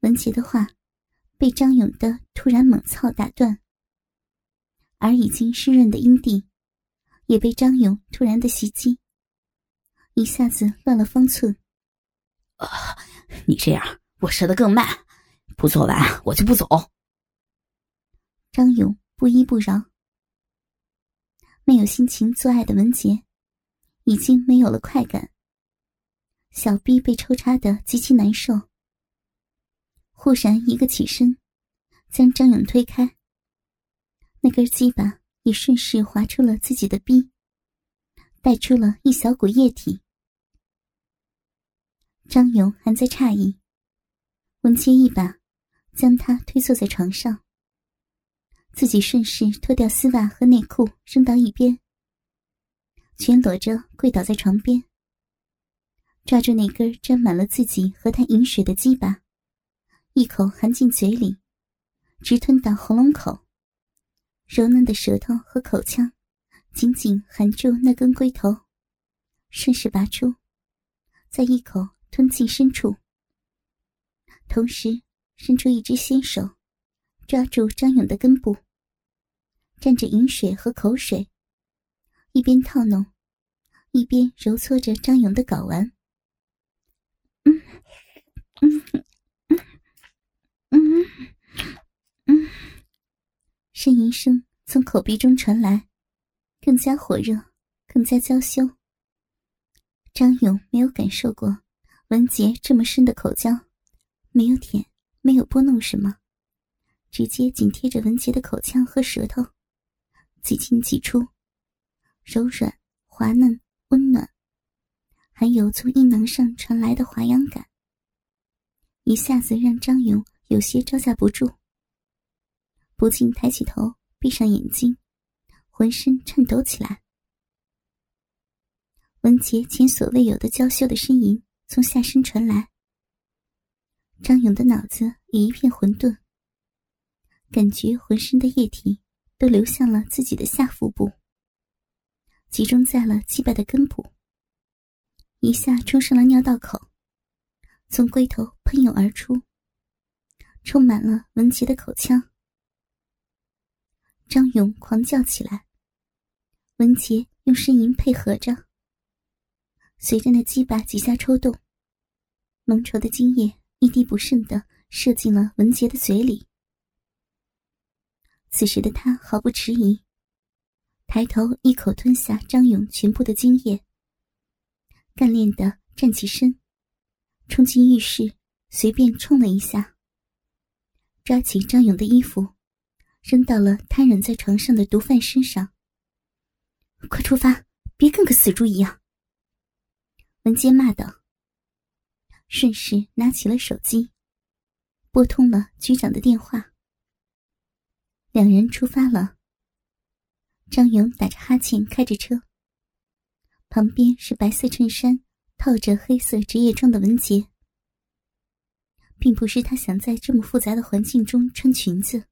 文杰的话被张勇的突然猛操打断，而已经湿润的阴蒂也被张勇突然的袭击，一下子乱了方寸。啊，你这样我射得更慢，不做完我就不走。张勇不依不饶，没有心情做爱的文杰已经没有了快感，小臂被抽插的极其难受。忽然一个起身，将张勇推开，那根鸡巴也顺势划出了自己的臂，带出了一小股液体。张勇还在诧异，文杰一把将他推坐在床上，自己顺势脱掉丝袜和内裤扔到一边，全裸着跪倒在床边，抓住那根沾满了自己和他饮水的鸡巴，一口含进嘴里，直吞到喉咙口，柔嫩的舌头和口腔紧紧含住那根龟头，顺势拔出，再一口。吞进深处，同时伸出一只纤手，抓住张勇的根部，沾着饮水和口水，一边套弄，一边揉搓着张勇的睾丸。嗯嗯嗯嗯，呻吟声从口鼻中传来，更加火热，更加娇羞。张勇没有感受过。文杰这么深的口交，没有舔，没有拨弄什么，直接紧贴着文杰的口腔和舌头，几进几出，柔软、滑嫩、温暖，还有从阴囊上传来的滑痒感，一下子让张勇有些招架不住，不禁抬起头，闭上眼睛，浑身颤抖起来。文杰前所未有的娇羞的呻吟。从下身传来，张勇的脑子也一片混沌，感觉浑身的液体都流向了自己的下腹部，集中在了鸡巴的根部，一下冲上了尿道口，从龟头喷涌而出，充满了文杰的口腔。张勇狂叫起来，文杰用呻吟配合着。随着那鸡巴几下抽动，浓稠的精液一滴不剩的射进了文杰的嘴里。此时的他毫不迟疑，抬头一口吞下张勇全部的精液，干练的站起身，冲进浴室，随便冲了一下，抓起张勇的衣服，扔到了瘫软在床上的毒贩身上。快出发，别跟个死猪一样！文杰骂道：“顺势拿起了手机，拨通了局长的电话。两人出发了。张勇打着哈欠开着车，旁边是白色衬衫套着黑色职业装的文杰。并不是他想在这么复杂的环境中穿裙子，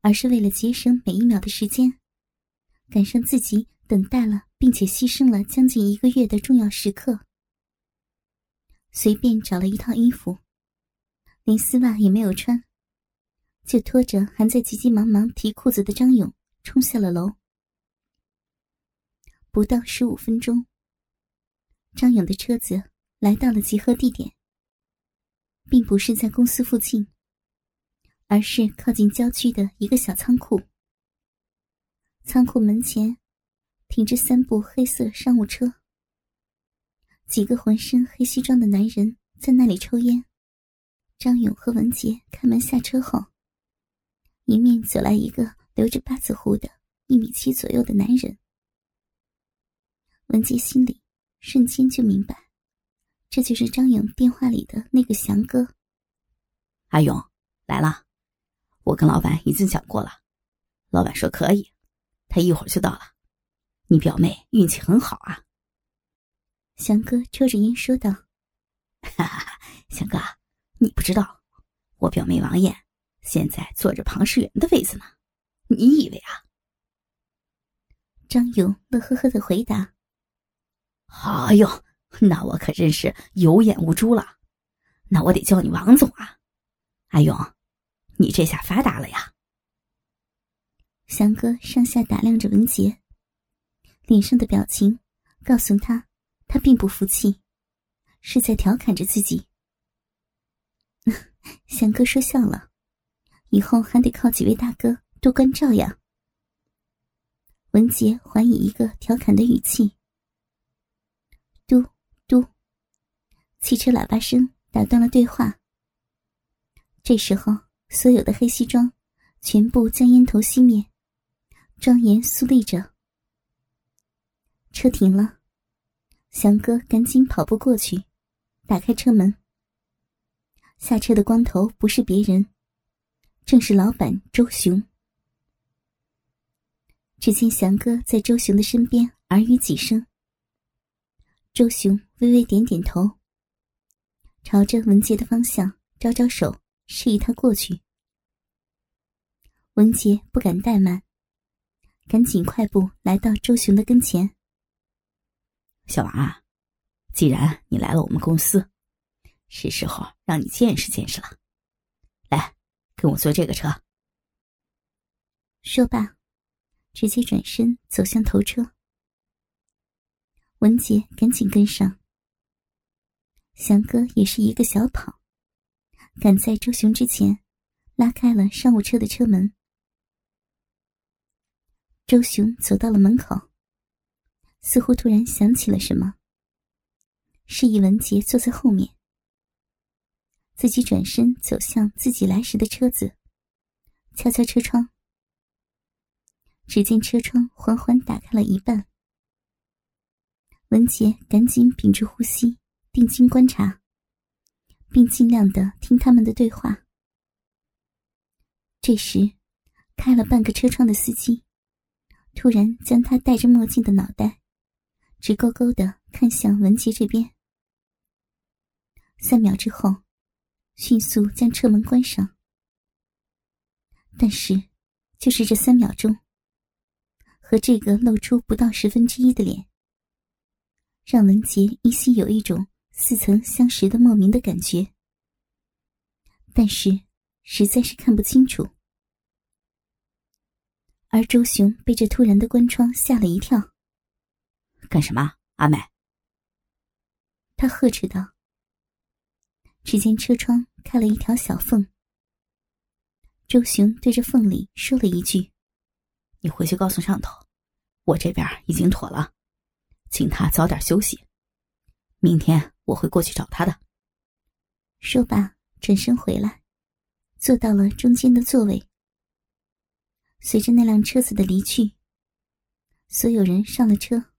而是为了节省每一秒的时间，赶上自己等待了。”并且牺牲了将近一个月的重要时刻，随便找了一套衣服，连丝袜也没有穿，就拖着还在急急忙忙提裤子的张勇冲下了楼。不到十五分钟，张勇的车子来到了集合地点，并不是在公司附近，而是靠近郊区的一个小仓库。仓库门前。停着三部黑色商务车，几个浑身黑西装的男人在那里抽烟。张勇和文杰开门下车后，迎面走来一个留着八字胡的一米七左右的男人。文杰心里瞬间就明白，这就是张勇电话里的那个祥哥。阿勇来了，我跟老板已经讲过了，老板说可以，他一会儿就到了。你表妹运气很好啊，祥哥抽着烟说道：“哈哈，祥哥，你不知道，我表妹王艳现在坐着庞世元的位子呢。你以为啊？”张勇乐呵呵的回答：“哎呦，那我可真是有眼无珠了。那我得叫你王总啊！阿勇，你这下发达了呀！翔哥上下打量着文杰，脸上的表情告诉他，他并不服气，是在调侃着自己。翔哥说笑了，以后还得靠几位大哥多关照呀。文杰还以一个调侃的语气。汽车喇叭声打断了对话。这时候，所有的黑西装全部将烟头熄灭，庄严肃立着。车停了，翔哥赶紧跑步过去，打开车门。下车的光头不是别人，正是老板周雄。只见翔哥在周雄的身边耳语几声，周雄微微点点头，朝着文杰的方向招招手，示意他过去。文杰不敢怠慢，赶紧快步来到周雄的跟前：“小王啊，既然你来了我们公司。”是时候让你见识见识了，来，跟我坐这个车。说罢，直接转身走向头车。文杰赶紧跟上。翔哥也是一个小跑，赶在周雄之前，拉开了商务车的车门。周雄走到了门口，似乎突然想起了什么，示意文杰坐在后面。自己转身走向自己来时的车子，敲敲车窗。只见车窗缓缓打开了一半。文杰赶紧屏住呼吸，定睛观察，并尽量的听他们的对话。这时，开了半个车窗的司机，突然将他戴着墨镜的脑袋，直勾勾的看向文杰这边。三秒之后。迅速将车门关上，但是，就是这三秒钟，和这个露出不到十分之一的脸，让文杰依稀有一种似曾相识的莫名的感觉，但是实在是看不清楚。而周雄被这突然的关窗吓了一跳，“干什么，阿美？”他呵斥道。只见车窗开了一条小缝，周雄对着缝里说了一句：“你回去告诉上头，我这边已经妥了，请他早点休息，明天我会过去找他的。”说罢，转身回来，坐到了中间的座位。随着那辆车子的离去，所有人上了车，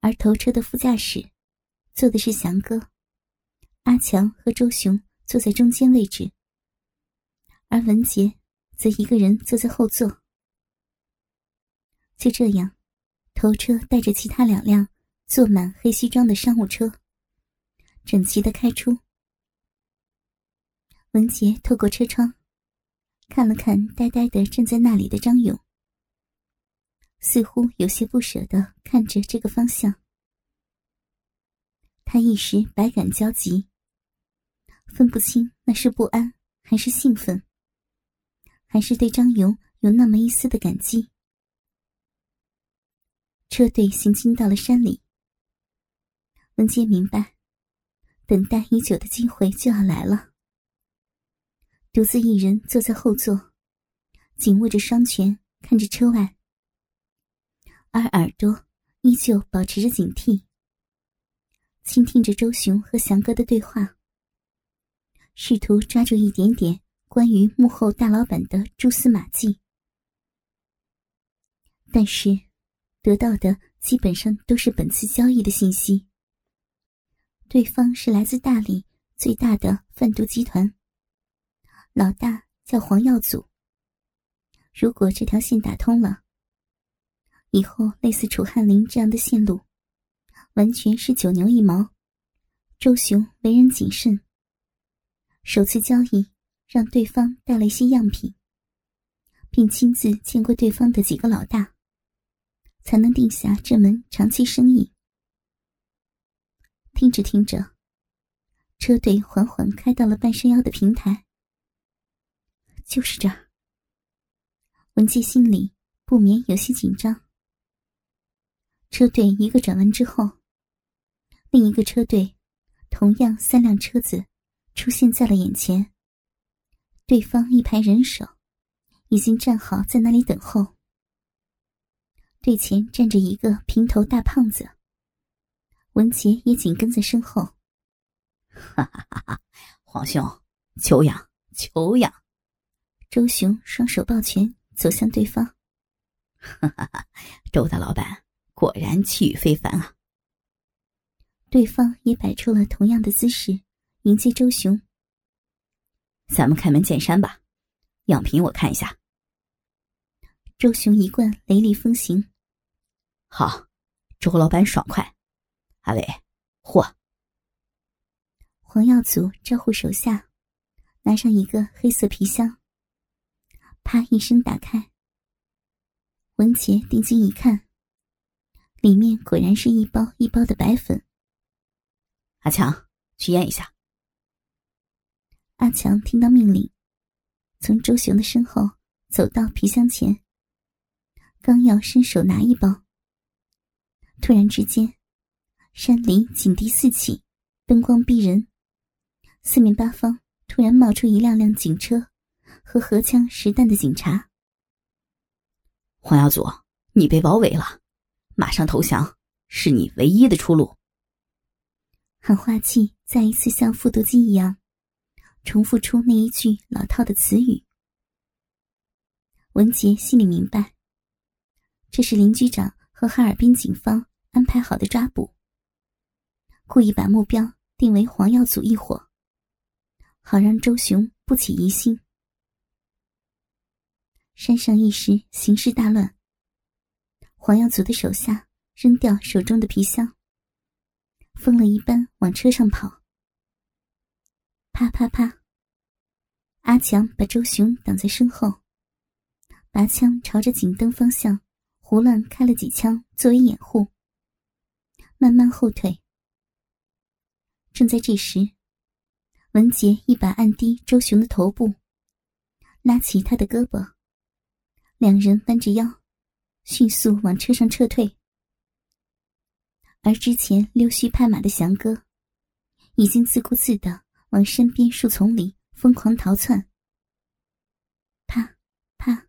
而头车的副驾驶坐的是翔哥。阿强和周雄坐在中间位置，而文杰则一个人坐在后座。就这样，头车带着其他两辆坐满黑西装的商务车，整齐的开出。文杰透过车窗，看了看呆呆的站在那里的张勇，似乎有些不舍的看着这个方向。他一时百感交集。分不清那是不安，还是兴奋，还是对张勇有那么一丝的感激。车队行进到了山里，文杰明白，等待已久的机会就要来了。独自一人坐在后座，紧握着双拳，看着车外，而耳朵依旧保持着警惕，倾听着周雄和翔哥的对话。试图抓住一点点关于幕后大老板的蛛丝马迹，但是得到的基本上都是本次交易的信息。对方是来自大理最大的贩毒集团，老大叫黄耀祖。如果这条线打通了，以后类似楚汉林这样的线路，完全是九牛一毛。周雄为人谨慎。首次交易，让对方带了一些样品，并亲自见过对方的几个老大，才能定下这门长期生意。听着听着，车队缓缓开到了半山腰的平台，就是这儿。文姬心里不免有些紧张。车队一个转弯之后，另一个车队，同样三辆车子，出现在了眼前。对方一排人手，已经站好在那里等候。队前站着一个平头大胖子，文杰也紧跟在身后。哈哈哈哈！皇兄，久仰久仰。周雄双手抱拳走向对方。哈哈哈！周大老板果然气宇非凡啊！对方也摆出了同样的姿势迎接周雄。咱们开门见山吧，样品我看一下。周雄一贯雷厉风行。好，周老板爽快。阿伟，嚯！黄耀祖招呼手下，拿上一个黑色皮箱，啪一声打开。文杰定睛一看，里面果然是一包一包的白粉。阿强，去验一下。阿强听到命令，从周雄的身后走到皮箱前，刚要伸手拿一包。突然之间，山林警笛四起，灯光逼人，四面八方突然冒出一辆辆警车和荷枪实弹的警察。黄耀祖，你被包围了，马上投降是你唯一的出路。喊话器再一次像复读机一样，重复出那一句老套的词语。文杰心里明白，这是林局长。和哈尔滨警方安排好的抓捕，故意把目标定为黄耀祖一伙，好让周雄不起疑心。山上一时形势大乱，黄耀祖的手下扔掉手中的皮箱，疯了一般往车上跑。啪啪啪！阿强把周雄挡在身后，拔枪朝着警灯方向。胡乱开了几枪作为掩护，慢慢后退。正在这时，文杰一把按低周雄的头部，拉起他的胳膊，两人弯着腰，迅速往车上撤退。而之前溜须拍马的祥哥，已经自顾自的往身边树丛里疯狂逃窜。啪啪，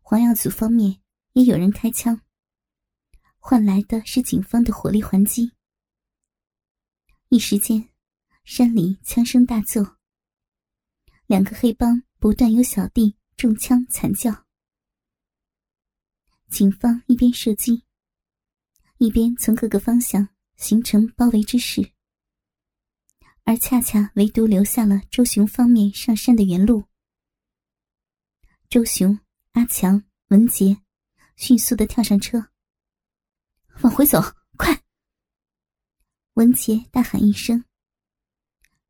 黄耀祖方面。也有人开枪，换来的是警方的火力还击。一时间，山里枪声大作，两个黑帮不断有小弟中枪惨叫。警方一边射击，一边从各个方向形成包围之势，而恰恰唯独留下了周雄方面上山的原路。周雄、阿强、文杰。迅速的跳上车，往回走，快！文杰大喊一声，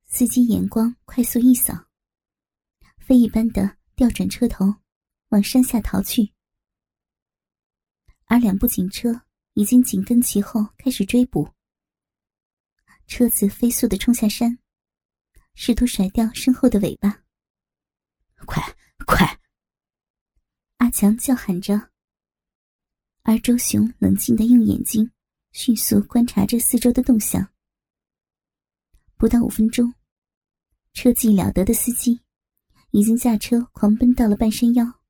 司机眼光快速一扫，飞一般的调转车头，往山下逃去。而两部警车已经紧跟其后，开始追捕。车子飞速的冲下山，试图甩掉身后的尾巴。快快！阿强叫喊着。而周雄冷静的用眼睛迅速观察着四周的动向。不到五分钟，车技了得的司机已经驾车狂奔到了半山腰。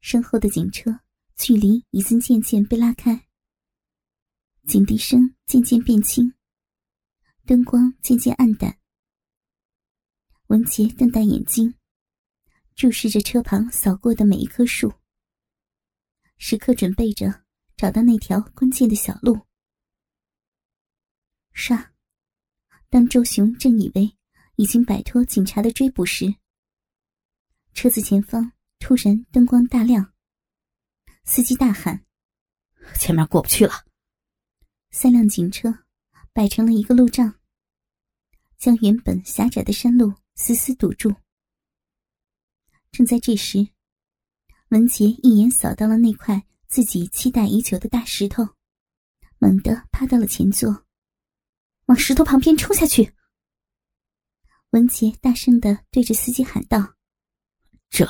身后的警车距离已经渐渐被拉开，警笛声渐渐变轻，灯光渐渐暗淡。文杰瞪大眼睛，注视着车旁扫过的每一棵树。时刻准备着找到那条关键的小路。唰！当周雄正以为已经摆脱警察的追捕时，车子前方突然灯光大亮，司机大喊：“前面过不去了！”三辆警车摆成了一个路障，将原本狭窄的山路死死堵住。正在这时，文杰一眼扫到了那块自己期待已久的大石头，猛地趴到了前座，往石头旁边冲下去！文杰大声的对着司机喊道：“这！”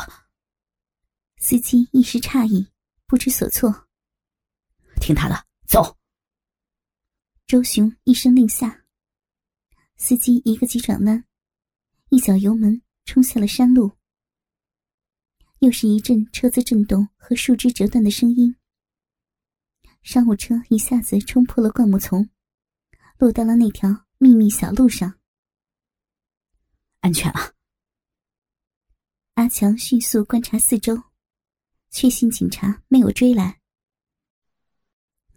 司机一时诧异，不知所措。听他的，走！周雄一声令下，司机一个急转弯，一脚油门冲下了山路。又是一阵车子震动和树枝折断的声音，商务车一下子冲破了灌木丛，落到了那条秘密小路上。安全了。阿强迅速观察四周，确信警察没有追来。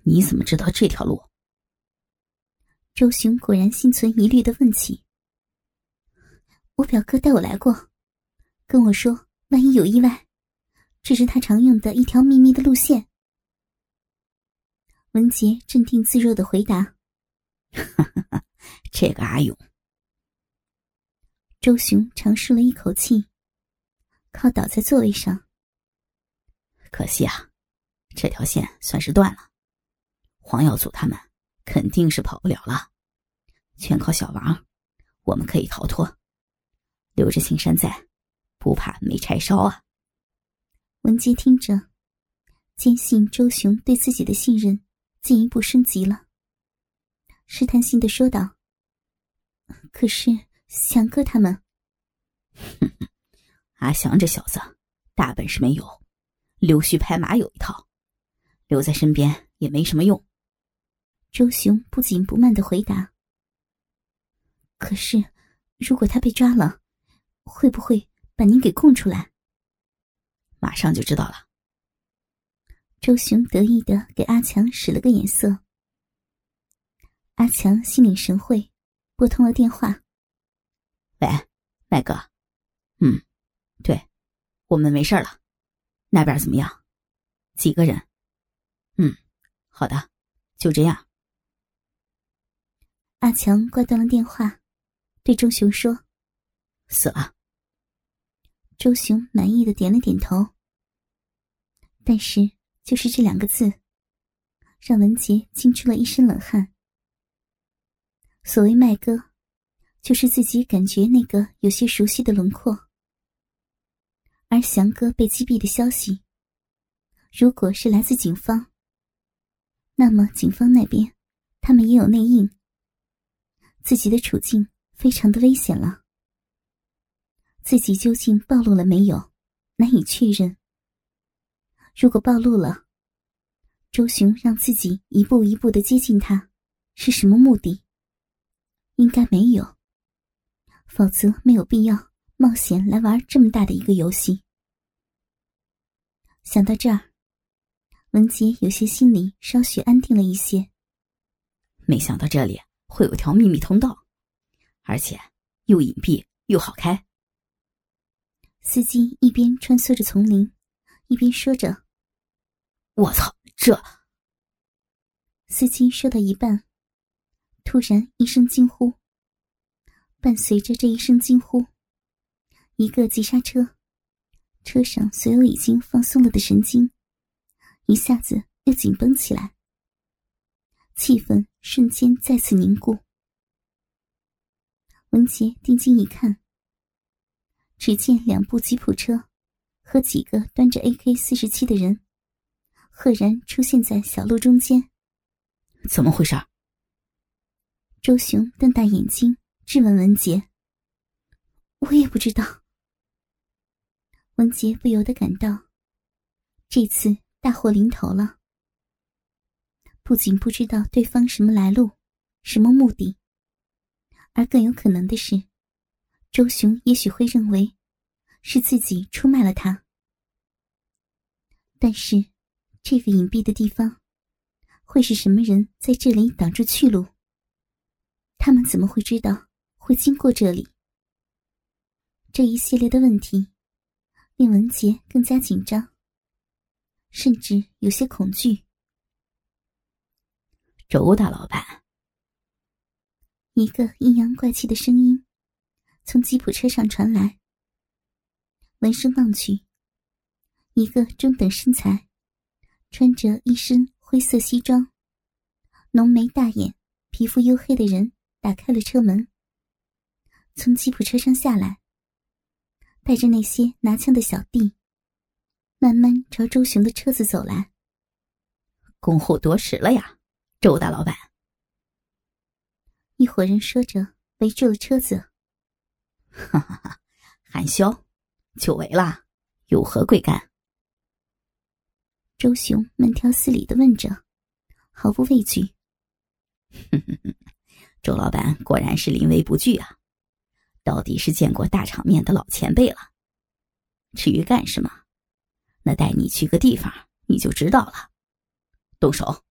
你怎么知道这条路？周雄果然心存疑虑的问起。我表哥带我来过，跟我说。万一有意外，这是他常用的一条秘密的路线。文杰镇定自若的回答：“ 这个阿勇。”周雄长舒了一口气，靠倒在座位上。可惜啊，这条线算是断了，黄耀祖他们肯定是跑不了了。全靠小王，我们可以逃脱，留着青山在。不怕没柴烧啊！文杰听着，坚信周雄对自己的信任进一步升级了，试探性的说道：“可是翔哥他们…… 阿翔这小子大本事没有，溜须拍马有一套，留在身边也没什么用。”周雄不紧不慢的回答：“可是，如果他被抓了，会不会……”把您给供出来，马上就知道了。周雄得意的给阿强使了个眼色。阿强心领神会，拨通了电话。喂，麦哥，嗯，对，我们没事了。那边怎么样？几个人？嗯，好的，就这样。阿强挂断了电话，对周雄说：“死了。”周雄满意的点了点头，但是就是这两个字，让文杰惊出了一身冷汗。所谓麦哥，就是自己感觉那个有些熟悉的轮廓。而翔哥被击毙的消息，如果是来自警方，那么警方那边他们也有内应，自己的处境非常的危险了。自己究竟暴露了没有，难以确认。如果暴露了，周雄让自己一步一步的接近他，是什么目的？应该没有，否则没有必要冒险来玩这么大的一个游戏。想到这儿，文杰有些心里稍许安定了一些。没想到这里会有条秘密通道，而且又隐蔽又好开。司机一边穿梭着丛林，一边说着：“我操，这！”司机说到一半，突然一声惊呼，伴随着这一声惊呼，一个急刹车，车上所有已经放松了的神经，一下子又紧绷起来，气氛瞬间再次凝固。文杰定睛一看。只见两部吉普车和几个端着 AK 四十七的人，赫然出现在小路中间。怎么回事？周雄瞪大眼睛质问文杰：“我也不知道。”文杰不由得感到，这次大祸临头了。不仅不知道对方什么来路、什么目的，而更有可能的是。周雄也许会认为是自己出卖了他，但是这个隐蔽的地方会是什么人在这里挡住去路？他们怎么会知道会经过这里？这一系列的问题令文杰更加紧张，甚至有些恐惧。周大老板，一个阴阳怪气的声音。从吉普车上传来，闻声望去，一个中等身材、穿着一身灰色西装、浓眉大眼、皮肤黝黑的人打开了车门，从吉普车上下来，带着那些拿枪的小弟，慢慢朝周雄的车子走来。恭候多时了呀，周大老板。一伙人说着，围住了车子。哈哈哈，韩潇，久违了，有何贵干？周雄慢条斯理的问着，毫不畏惧。周老板果然是临危不惧啊，到底是见过大场面的老前辈了。至于干什么，那带你去个地方，你就知道了。动手。